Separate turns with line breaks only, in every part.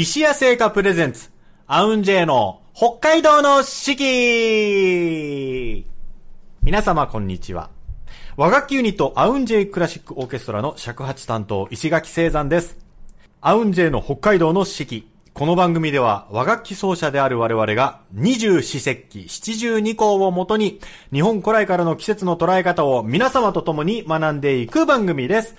石屋製菓プレゼンツ、アウンジェイの北海道の四季皆様こんにちは。和楽器ユニットアウンジェイクラシックオーケストラの尺八担当石垣聖山です。アウンジェイの北海道の四季。この番組では和楽器奏者である我々が二十四節気七十二項をもとに日本古来からの季節の捉え方を皆様と共に学んでいく番組です。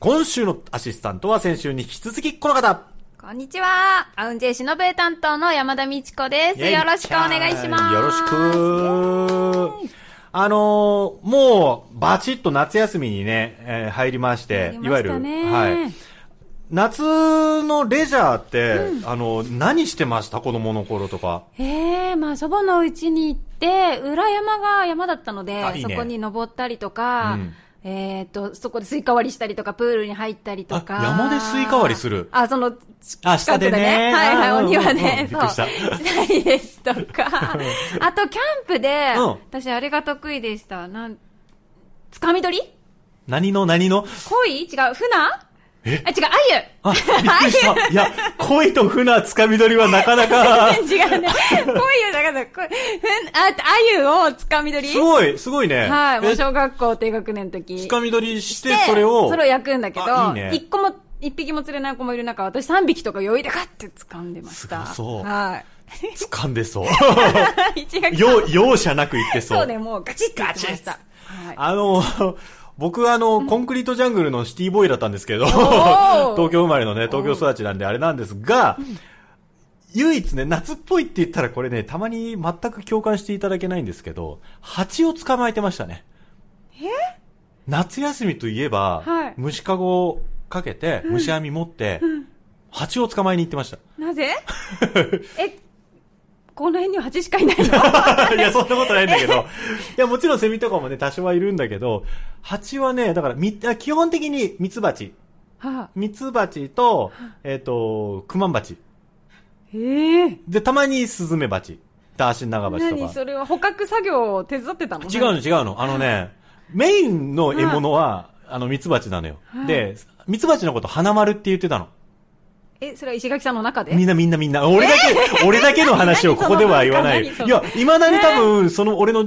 今週のアシスタントは先週に引き続きこの方。
こんにちは。アウンジェイシノベイ担当の山田美智子です。よろしくお願いします。
よろしく。あのーもう、バチッと夏休みにね、えー入りまして、
入りましたね
はい。夏のレジャーって、あの、何してました？子供の頃とか。
ええまあ祖母の家に行って、裏山が山だったので、
あいいね
そこに登ったりとか、
うん
えっ、と、そこでスイカ割りしたりとか、プールに入ったりとか。
あ山でスイカ割りする。
あ、その、
あ下でね。
はいはい、お庭
うんうん
で。
びっくりした。
そう。したりですとか。あと、キャンプで、
うん。
私あれが得意でした。なん、つかみ取り？
何の何の？
鯉違う、船？
え？
あ、違う、
あ、びっくりした。いや、恋と船つかみ取りはなかなか、
あゆ違うね。鯉を、だから、こふん、あ、あゆをつかみ取り？
すごい、すごいね。
はい、もう
え？
小学校低学年の時。
つかみ取りして
で、
それを、
それを焼くんだけど、一個も、一匹も釣れない子もいる中、私三匹とか余裕でガッて掴んでました。
そう
は
掴んでそう。容赦なく言ってそう。
そうね、もうガチッて言ってました。はい。
あの、僕あの、コンクリートジャングルのシティボーイだったんですけど、
ー。
東京生まれのね、東京育ちなんであれなんですが、唯一ね、夏っぽいって言ったらこれね、たまに全く共感していただけないんですけど、蜂を捕まえてましたね。
え？
夏休みといえば、
はい。
虫かごをかけて、虫網持って、蜂を捕まえに行ってました。
なぜ？え、この辺には蜂しかいないの？
いや、そんなことないんだけど。いや、もちろんセミとかもね、多少はいるんだけど、蜂はね、だから、み、あ基本的にミツバチ。
は
ミツバチと、えっ、と、クマンバチ。
ええ
で、たまにスズメバチ。ダーシンナガバチとか。
何それは捕獲作業を手伝ってたの？
違うの違うの。あのね、メインの獲物は、あの、ミツバチなのよ。
はい
で、ミツバチのこと花丸って言ってたの。
え、それは石垣さんの中で？
みんなみんなみんな。俺だけ、俺だけの話をここでは言わない。いや、未だに多分、その俺の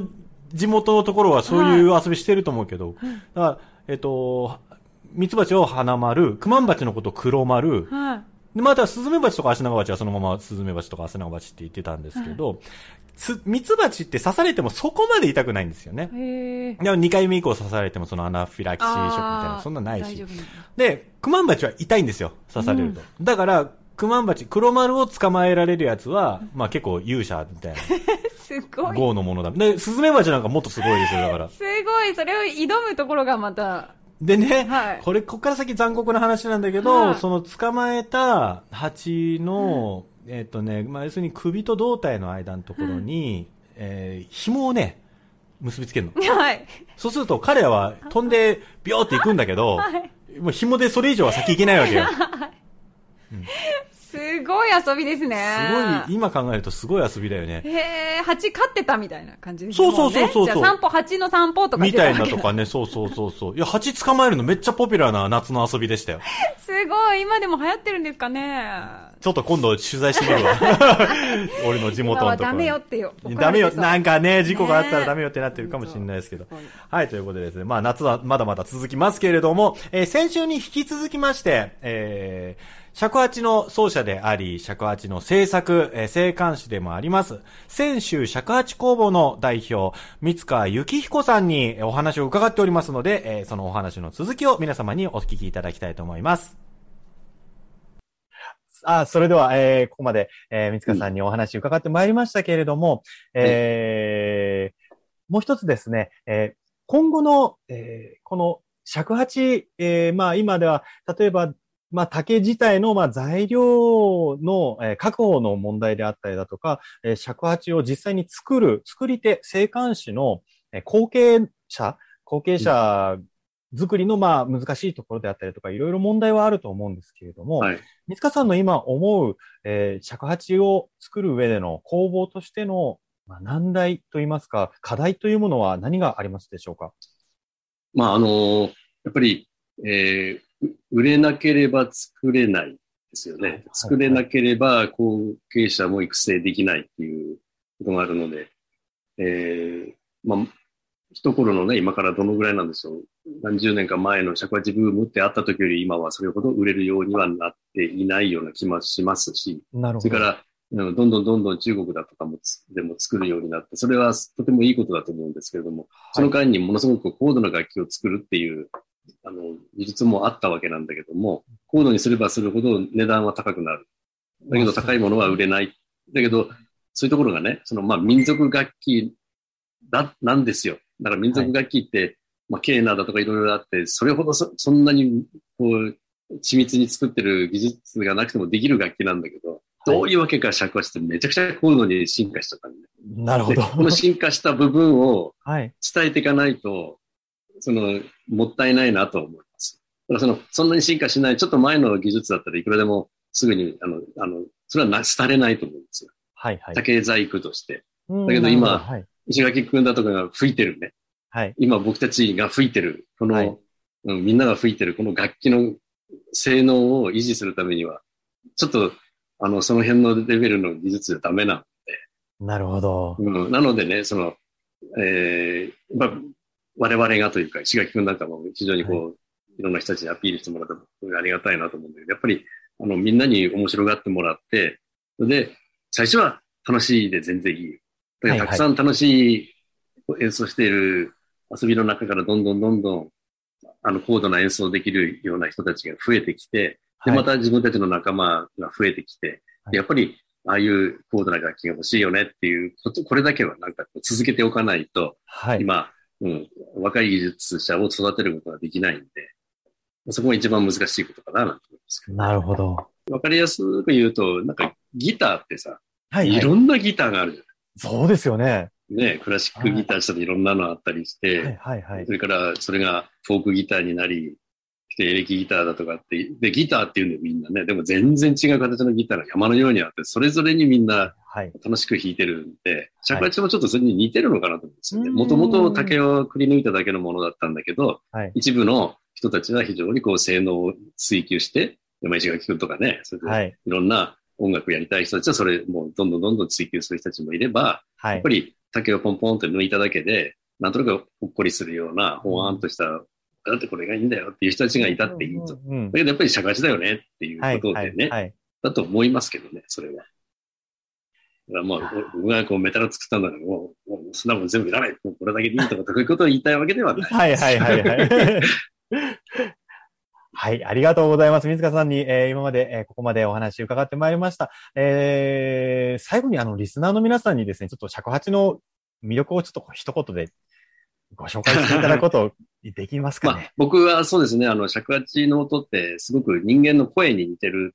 地元のところはそういう遊びしてると思うけど、だから、えっと、ミツバチを花丸、クマンバチのこと黒丸、
はい。
で、またスズメバチとかアシナガバチはそのままスズメバチとかアシナガバチって言ってたんですけど、つミツバチって刺されてもそこまで痛くないんですよね。でも2回目以降刺されてもそのアナフィラキシーショックみたいな、そんなないしで、クマンバチは痛いんですよ、刺されると。だから、クマンバチ、黒丸を捕まえられるやつは、まあ結構勇者みたいな、
すごい。
豪のものだ。で、スズメバチなんかもっとすごいですよ、だから。
すごい、それを挑むところがまた、
でね、
はい。
これ、こっから先残酷な話なんだけど、
はい。
その捕まえた蜂の、えっ、とね、まあ要するに首と胴体の間のところに、えー紐をね、結びつけるの。
はい。
そうすると彼らは飛んでビョーって行くんだけど、
はい。
もう紐でそれ以上は先行けないわけよ。
すごい遊びですね。
すごい、今考えるとすごい遊びだよね。
へえ、蜂飼ってたみたいな感じです
そうそうそうそうそう
もねじゃあ散歩、蜂の散歩とか
みたいなとかね、そうそうそうそう。いや、蜂捕まえるのめっちゃポピュラーな夏の遊びでしたよ。
すごい、今でも流行ってるんですかね。
ちょっと今度取材してみるわ。俺の地元のところ
ダメよってよ。
ダメよ。なん
か。
かね、事故があったら
ね
ダメよってなってるかもしれないですけど
そう。
はい、ということでですね、まあ夏はまだまだ続きますけれども、えー先週に引き続きまして、えー尺八の奏者であり、尺八の制作、えー生還師でもあります、泉州尺八工房の代表、三塚幸彦さんにお話を伺っておりますので、えーそのお話の続きを皆様にお聞きいただきたいと思います。あ、それでは、えーここまで、えー、三塚さんにお話伺ってまいりましたけれども、えーもう一つですね、えー今後の、えーこの尺八、えーまあ今では、例えば、まあ竹自体の、まあ材料の、えー確保の問題であったりだとか、えー尺八を実際に作る、作り手、生還師の、えー後継者、後継者作りの、まあ難しいところであったりとか、いろいろ問題はあると思うんですけれども、
はい。
三塚さんの今思う、えー尺八を作る上での工房としての、まあ、難題といいますか、課題というものは何がありますでしょうか？
まあ、あの、やっぱり、えーう売れなければ作れない。ですよね。作れなければ後継者も育成できないっていうことがあるので、えー、まあ、一頃のね、今からどのぐらいなんでしょう。何十年か前の尺八ブームってあった時より今はそれほど売れるようにはなっていないような気もしますし、
なるほど。
それから、どんどんどんどん中国だとかもでも作るようになって、それはとてもいいことだと思うんですけれども、その間にものすごく高度な楽器を作るっていう、あの、技術もあったわけなんだけども、高度にすればするほど値段は高くなる。だけど高いものは売れない。だけど、そういうところがね、そのまあ民族楽器だ、なんですよ。だから民族楽器って、はい、まあケーナだとかいろいろあって、それほどそそんなにこう、緻密に作ってる技術がなくてもできる楽器なんだけど、どういうわけか尺八ってめちゃくちゃ高度に進化しちゃったんで。
なるほど。
この進化した部分を 伝えていかないと、その、もったいないなと思います。だからその、そんなに進化しない、ちょっと前の技術だったらいくらでもすぐに、あの、あの、それはな、廃れないと思うんですよ。
はいはい。
竹細工として。だけど今、はい、石垣くんだとかが吹いてるね。
はい。
今僕たちが吹いてる、この、はい、うん、みんなが吹いてるこの楽器の性能を維持するためには、ちょっと、あの、その辺のレベルの技術じゃダメなので。
なるほど。
うん、なのでね、その、えー、まあ、我々がというか、石垣くんなんかも非常にこう、はい、いろんな人たちにアピールしてもらったありがたいなと思うんだけど、やっぱり、あの、みんなに面白がってもらって、で、最初は楽しいで全然いい。だからたくさん楽しい演奏している遊びの中からどんどんどんどん、あの、高度な演奏できるような人たちが増えてきて、で、また自分たちの仲間が増えてきて、やっぱり、ああいう高度な楽器が欲しいよねっていうこと、これだけはなんか続けておかないと、はい、今、うん、若い技術者を育てることができないんで、そこが一番難しいことかなと思います
なるほど。
わかりやすく言うと、なんかギターってさ、はい、はい、いろんなギターがあるじゃない。
そうですよね。
ね、クラシックギターしたらいろんなのあったりして、
はいはいはい、
それからそれがフォークギターになり、エレキギターだとかって、で、ギターっていうんでみんなね、でも全然違う形のギターが山のようにあって、それぞれにみんな楽しく弾いてるんで、尺八もちょっとそれに似てるのかなと思うんですよね。もともと竹をくり抜いただけのものだったんだけど、はい、一部の人たちは非常にこう性能を追求して、山石垣くんとかね、それでい。ろんな音楽やりたい人たちはそれもうどんどんどんどん追求する人たちもいれば、はい、やっぱり竹をポンポンって抜いただけで、なんとなくほっこりするような、ほわんとした、だってこれがいいんだよっていう人たちがいたっていいと。だけどやっぱり社会だよねっていうことでね、はいはい、だと思いますけどね、それは。だからまあ、僕がこうメタル作ったんだけど、もう、もうそんなもん全部いらない。もうこれだけでいいとか、そういうことを言いたいわけではない。
はいはいはいはい。はい、ありがとうございます。水川さんに、えー、今まで、えー、ここまでお話伺ってまいりました。えー、最後にあの、リスナーの皆さんにですね、ちょっと尺八の魅力をちょっと一言でご紹介していただくことできますかね。まあ、
僕はそうですね、あの、尺八の音ってすごく人間の声に似てる。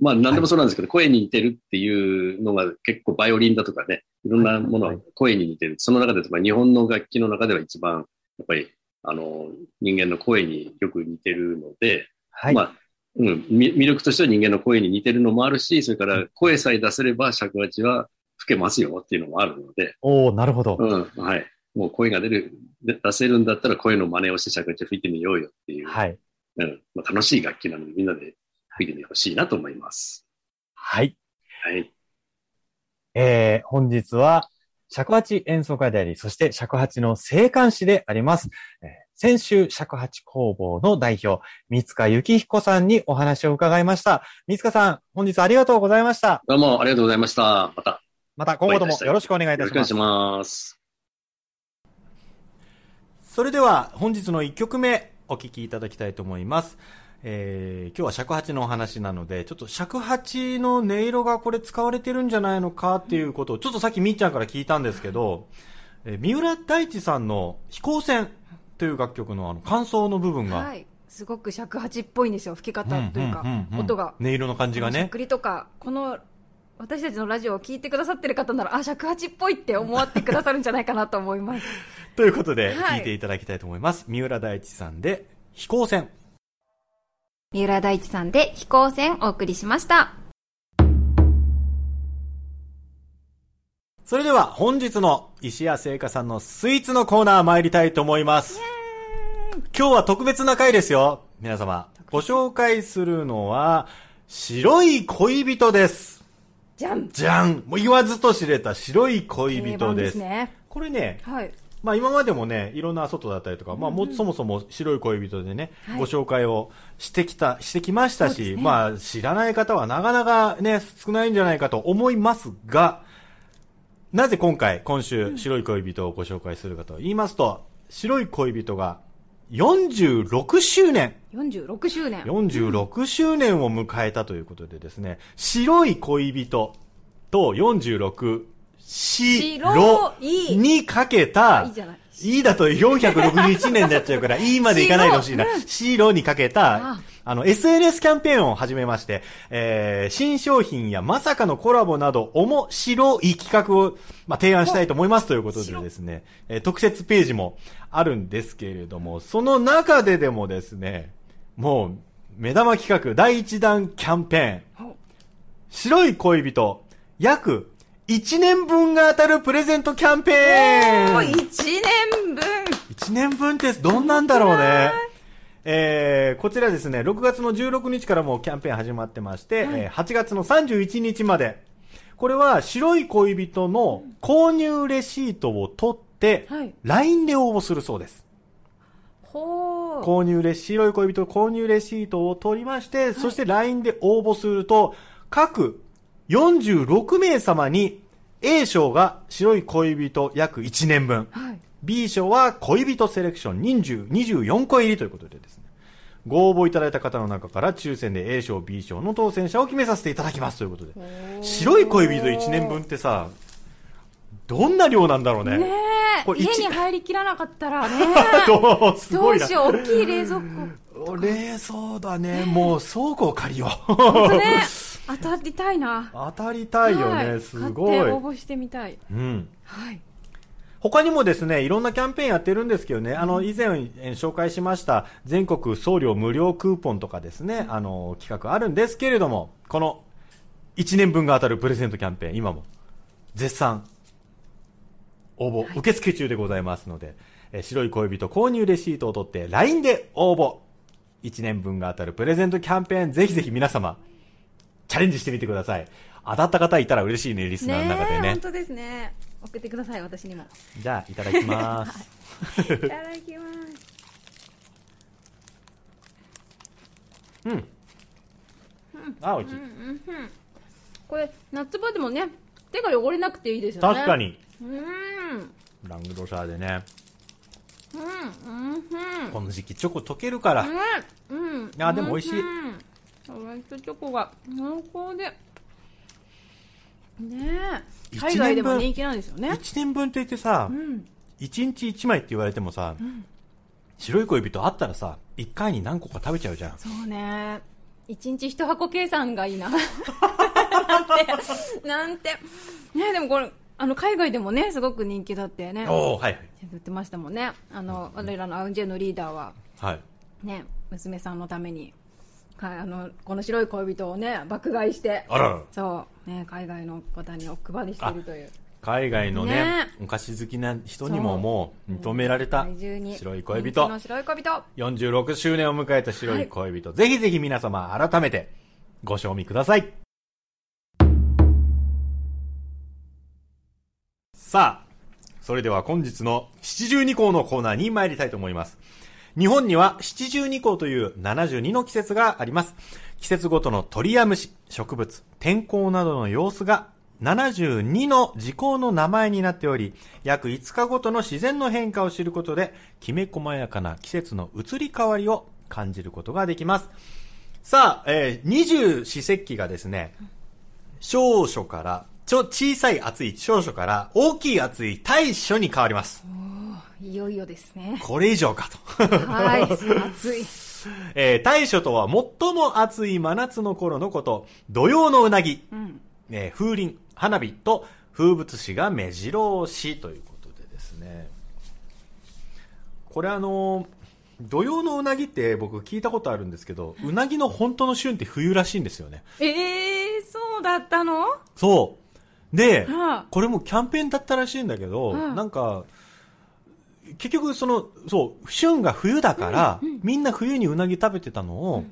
まあ、何でもそうなんですけど、はい、声に似てるっていうのが結構バイオリンだとかね、いろんなものは声に似てる。その中で、まあ、日本の楽器の中では一番、やっぱりあの、人間の声によく似てるので、はい。まあ、うん、魅力としては人間の声に似てるのもあるし、それから声さえ出せれば尺八は吹けますよっていうのもあるので。
おおなるほど。
うん、はい。もう声が出る、出せるんだったら声の真似をして尺八吹いてみようよっていう。
はい。
うん。まあ、楽しい楽器なのでみんなで吹いてみてほしいなと思います。
はい。
はい。
えー、本日は、尺八演奏会であり、そして尺八の生還師であります。えー、先週尺八工房の代表、三塚幸彦さんにお話を伺いました。三塚さん、本日ありがとうございました。
どうもありがとうございました。また。
また今後ともよろしくお願いいたします。よろしくお願いします。それでは本日の1曲目お聴きいただきたいと思います。えー、今日は尺八のお話なので、ちょっと尺八の音色がこれ使われてるんじゃないのかっていうことを、ちょっとさっきみっちゃんから聞いたんですけど、えー、三浦大知さんの飛行船という楽曲のあの感想の部分が、はい、
すごく尺八っぽいんですよ、吹き方というか、音が。
音色の感じがね。
しっくりとか、この私たちのラジオを聞いてくださってる方なら、あ、尺八っぽいって思ってくださるんじゃないかなと思います。
ということで、聞いていただきたいと思います。三浦大知さんで、飛行船。
三浦大知さんで飛行船お送りしました。
それでは本日の石屋製菓さんのスイーツのコーナー参りたいと思います。今日は特別な回ですよ。皆様。ご紹介するのは、白い恋人です。
じゃん
じゃんもう言わずと知れた白い恋人で。
ですすね。
これね、
はい。
まあ今までもね、いろんな外だったりとか、まあもうそもそも白い恋人でね、
はい
ご紹介をしてきた、してきましたし、
ね
まあ知らない方はなかなかね、少ないんじゃないかと思いますが、なぜ今回、今週、白い恋人をご紹介するかと言いますと、白い恋人が46周年
46周年。
46周年を迎えたということでですね、白い恋人と46、白にかけた、
いいじゃない。
いいだと461年になっちゃうから、いいまでいかないでほしいな。白にかけた
あ、
あの、SNS キャンペーンを始めまして、えー、新商品やまさかのコラボなど、面白い企画を、まあ、提案したいと思いますということでですね、えー特設ページもあるんですけれども、その中ででもですね、もう、目玉企画第1弾キャンペーン、
お
白い恋人、約1年分が当たるプレゼントキャンペーン。
1年分。
1年分ってどんなんだろうね。えー、こちらですね、6月の16日からもうキャンペーン始まってまして、
はい
えー8月の31日まで。これは白い恋人の購入レシートを取って、
はい
LINE で応募するそうです。購入レシ白い恋人購入レシートを取りまして、そして LINE で応募すると、各46名様に A 賞が白い恋人約1年分。
はい。
B 賞は恋人セレクション20 24個入りということでですね。ご応募いただいた方の中から抽選で A 賞、B 賞の当選者を決めさせていただきますということで。白い恋人1年分ってさ、どんな量なんだろうね。
ねえ
これ一
家に入りきらなかったらね
どうす
ど
ごいな
うし。よう大きい冷蔵庫
冷蔵だね。もう倉庫を借りよう。
ね当たりたいな
当たりたいよね。
はい
すごい。
買って応募してみたい
うん。
はい
他にもですね、いろんなキャンペーンやってるんですけどね、あの、以前えー紹介しました全国送料無料クーポンとかですね、あの、企画あるんですけれども、この1年分が当たるプレゼントキャンペーン、今も絶賛応募、受付中でございますので、えー白い恋人購入レシートを取って LINE で応募。1年分が当たるプレゼントキャンペーン、ぜひぜひ皆様、チャレンジしてみてください。当たった方いたら嬉しいね、リスナーの中でね。
え本当ですね送ってください私にも
じゃあ、いただきます。
いただきます
うん。あ、美味しい。
これ夏場でもね手が汚れなくていいですよね
確かに。
うん
ラングドシャーでね。
うんうん
この時期チョコ溶けるから。
うんうん
あでも美味しい
うんホワイトチョコが濃厚でね海外でも人気なんですよね。
1年分って言ってさ
う、ん。
1日1枚って言われてもさ、白い恋人あったらさ、1回に何個か食べちゃうじゃん。
そうね。一日一箱計算がいいな。なんて。なんて。ねでもこれあの海外でもねすごく人気だってね。
おー、はいはい。
言ってましたもんね。あの我らのアウンジェのリーダーは。
はい。
ね娘さんのために。かあのこの白い恋人をね爆買いして。
あら。ら。
そう、ね、海外の方にお配りしているという。
海外のね
ね。
お菓子好きな人にももう認められた白い恋
人。白い恋人。
46周年を迎えた白い恋人、ぜひぜひ皆様改めてご賞味ください。さあそれでは本日の七十二項のコーナーに参りたいと思います日本には七十二項という72の季節があります季節ごとの鳥や虫植物天候などの様子が72の時効の名前になっており、約5日ごとの自然の変化を知ることで、きめ細やかな季節の移り変わりを感じることができます。さあ、えー、二十四節気がですね、小暑から、ちょ、小さい暑い小暑から大きい暑い大暑に変わります。
いよいよですね。
これ以上かと。
はい暑い。
えー、大暑とは最も暑い真夏の頃のこと、土曜のうなぎ、
うん。
えー風鈴、花火と風物詩が目白押しということでですね。これあのー土曜のうなぎって僕聞いたことあるんですけど、うなぎの本当の旬って冬らしいんですよね。
ええー、そうだったの？
そう。で、
はあ。
これもキャンペーンだったらしいんだけど、
うん
なんか、結局その、そう、旬が冬だから、みんな冬にうなぎ食べてたのを、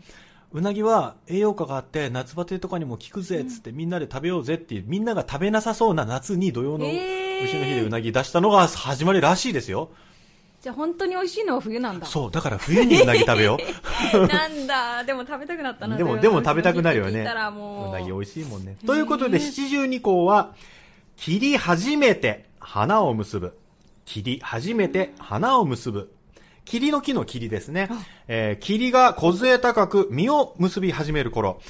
うなぎは栄養価があって夏バテとかにも効くぜっつってみんなで食べようぜっていうみんなが食べなさそうな夏に土曜の牛の日でうなぎ出したのが始まりらしいですよ。
じゃあ本当に美味しいのは冬なんだ。
そう、だから冬にうなぎ食べよ
う。なんだ、でも食べたくなったな。
でも、でも食べたくなるよね。う
な
ぎ美味しいもんね。ということで、七十二項は、切り始めて花を結ぶ。切り始めて花を結ぶ。霧の木の霧ですね。えー、霧が梢高く実を結び始める頃。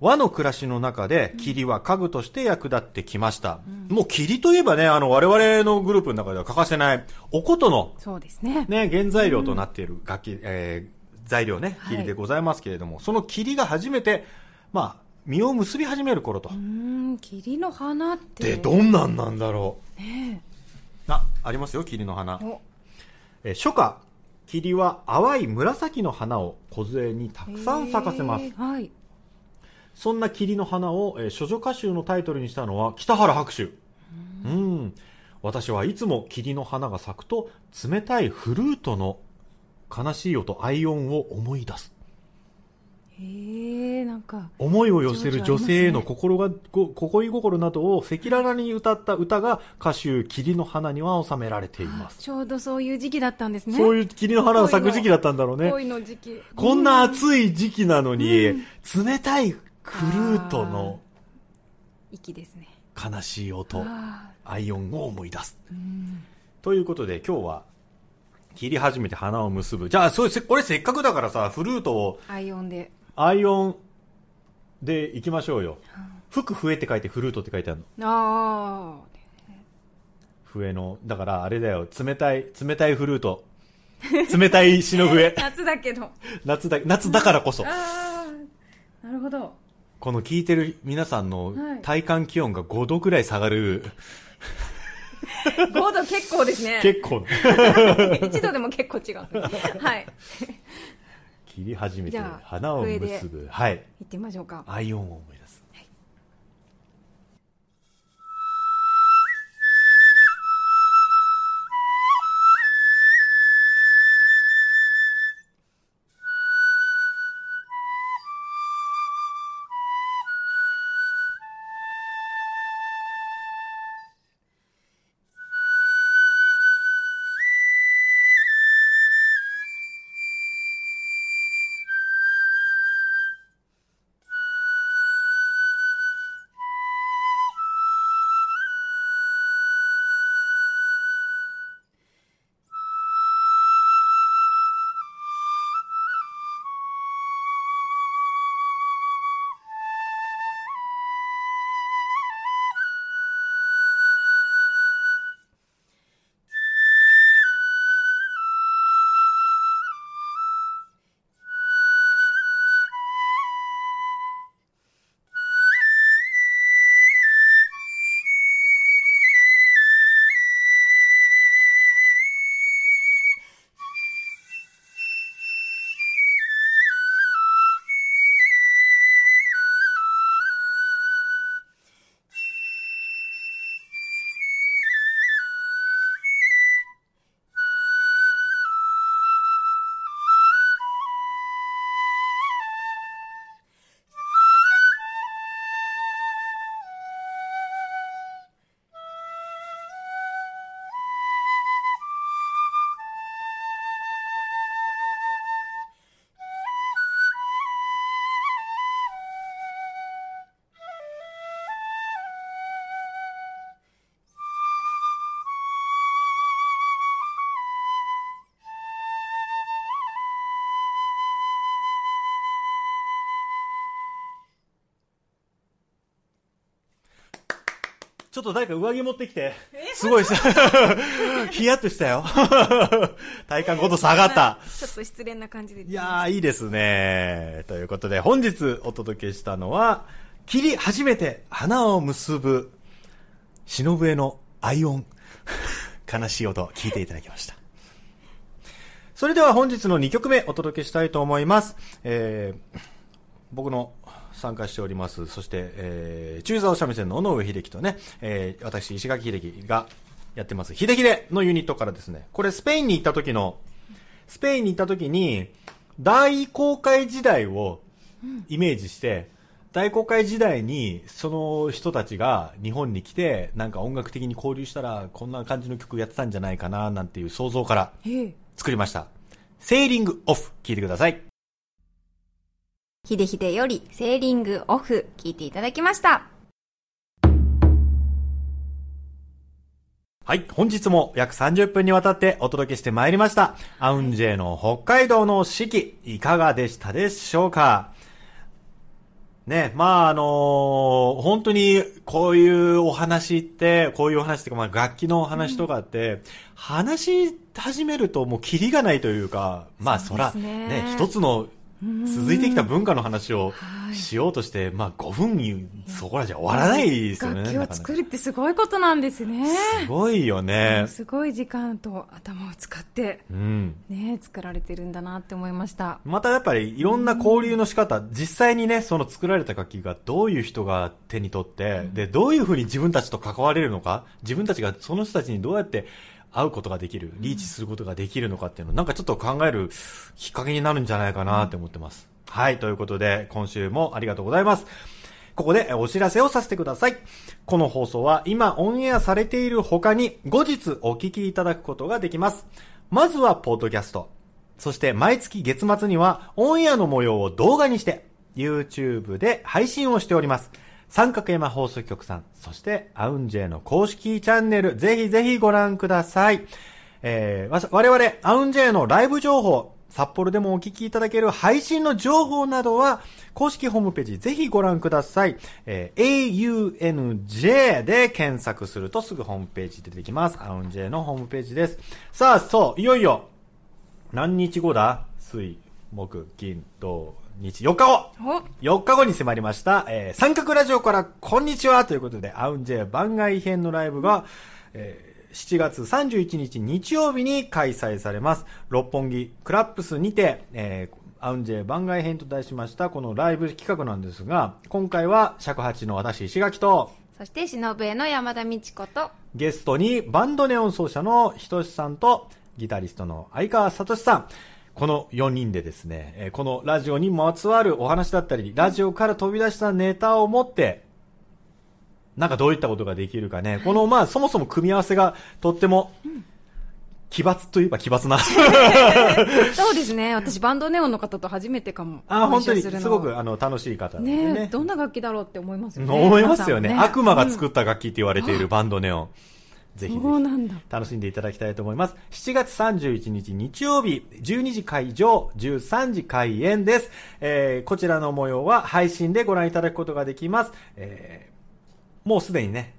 和の暮らしの中で霧は家具として役立ってきました。うん、もう霧といえばね、あの、我々のグループの中では欠かせない、おことの、
そうですね。
ね、原材料となっている楽器、うん、えー、材料ね、霧でございますけれども、はい、その霧が初めて、まあ、実を結び始める頃と。う
ん、霧の花って。
で、どんなんなんだろう。ねあ、ありますよ、霧の花。えー、初夏、霧は淡い紫の花を梢にたくさん咲かせます。はい。そんな霧の花を、えー、処女歌集のタイトルにしたのは北原白秋。うん。私はいつも霧の花が咲くと冷たいフルートの悲しい音、アイオンを思い出す。
へえ、なんか。
思いを寄せる女性への心が、心心などを赤裸々に歌った歌が歌集霧の花には収められています。
ちょうどそういう時期だったんですね。
そういう霧の花が咲く時期だったんだろうね。
恋の時期。
こんな暑い時期なのに、うん、冷たいフルートの
息ですね。
悲しい音、アイオンを思い出す。ということで今日は切り始めて花を結ぶ。じゃあ、それ、これせっかくだからさ、フルートを。
アイオンで。
アイオンで行きましょうよ。服笛って書いてフルートって書いてあるの。ああ。笛の、だからあれだよ、冷たい、冷たいフルート。冷たい詩の笛。
夏だけど。
夏だ、夏だからこそ。あ
あ。なるほど。
この聞いてる皆さんの体感気温が5度くらい下がる、
5度結構ですね。
結構。
1度でも結構違う。はい。
切り始めて花を結ぶ。はい。
行ってみましょうか。
アイオンを思いちょっと誰か上着持ってきて。すごいさ、ヒヤッとしたよ。体感5度下がった。
ちょっと失恋な感じで。
いやー、いいですね。ということで、本日お届けしたのは、切り初めて花を結ぶ、忍笛のアイオン、悲しい音、聞いていただきました。それでは本日の2曲目お届けしたいと思います。えー、僕の参加しております。そして、えー、中沢三味線の尾上秀樹とね、えー、私、石垣秀樹がやってます、秀秀のユニットからですね、これスペインに行った時の、スペインに行った時に、大航海時代をイメージして、大航海時代にその人たちが日本に来てなんか音楽的に交流したらこんな感じの曲やってたんじゃないかななんていう想像から作りました。セーリングオフ聞いてください。
ひでひでよりセーリングオフ聞いていただきました。
はい。本日も約30分にわたってお届けしてまいりました。アウンジェの北海道の四季、いかがでしたでしょうか？ね、まああのー、本当にこういうお話って、こういうお話っていうか、まあ楽器のお話とかって、うん、話し始めるともうキリがないというか、まあそら、ね、ね一つの続いてきた文化の話をしようとして、まあ5分にそこらじゃ終わらないですよね。
楽器を作るってすごいことなんですね。
すごいよね。
すごい時間と頭を使って、うん、ね、作られてるんだなって思いました。
またやっぱりいろんな交流の仕方、実際にね、その作られた楽器がどういう人が手に取って、うん、で、どういうふうに自分たちと関われるのか、自分たちがその人たちにどうやって会うことができる、リーチすることができるのかっていうの、なんかちょっと考えるきっかけになるんじゃないかなって思ってます。はい、ということで、今週もありがとうございます。ここでお知らせをさせてください。この放送は今オンエアされている他に後日お聞きいただくことができます。まずはポッドキャスト。そして毎月月末にはオンエアの模様を動画にして YouTube で配信をしております。三角山放送局さん、そしてアウンジェの公式チャンネル、ぜひぜひご覧ください。えー、我々、アウンジェのライブ情報、札幌でもお聞きいただける配信の情報などは、公式ホームページぜひご覧ください。えー、aunj で検索するとすぐホームページ出てきます。アウンジェのホームページです。さあ、そう、いよいよ、何日後だ？水、木、金、土、日、4日後 !4 日後に迫りました、えー、三角ラジオからこんにちはということで、アウンジェ番外編のライブが、えー、7月31日日曜日に開催されます。六本木クラップスにて、えー、アウンジェ番外編と題しましたこのライブ企画なんですが、今回は尺八の私石垣と、
そして忍笛の山田美智子と、
ゲストにバンドネオン奏者のひとしさんと、ギタリストの相川聡さん、この4人でですね、えこのラジオにまつわるお話だったり、ラジオから飛び出したネタを持って、なんかどういったことができるかね、このまあそもそも組み合わせがとっても、奇抜といえば奇抜な
そうですね。私、バンドネオンの方と初めてかも。
あ、本当に、すごく、あの、楽しい方ね
ね。どんな楽器だろうって思いますよね。
思いますよね。ね悪魔が作った楽器って言われているバンドネオン。ぜひぜひ楽しんでいただきたいと思います。7月31日日曜日、12時会場、13時開演です。えー、こちらの模様は配信でご覧いただくことができます。えー、もうすでにね、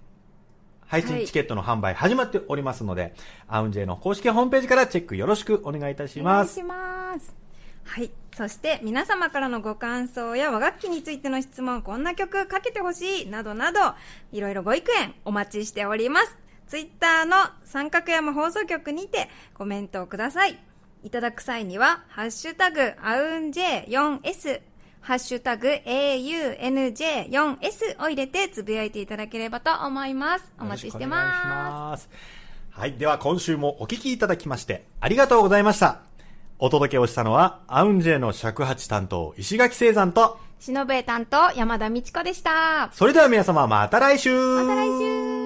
配信チケットの販売始まっておりますので、はい、アウンジェの公式ホームページからチェックよろしくお願いいたします。
お願いします。はい。そして皆様からのご感想や和楽器についての質問、こんな曲かけてほしい、などなど、いろいろご意見お待ちしております。ツイッターの三角山放送局にてコメントをください。いただく際には、ハッシュタグ、アウンジェ 4S、ハッシュタグ、AUNJ4S を入れてつぶやいていただければと思います。お待ちしてます。
はい。では今週もお聞きいただきまして、ありがとうございました。お届けをしたのは、アウンジェの尺八担当、石垣聖山と、
忍べ担当、山田美智子でした。
それでは皆様、また来週
また来週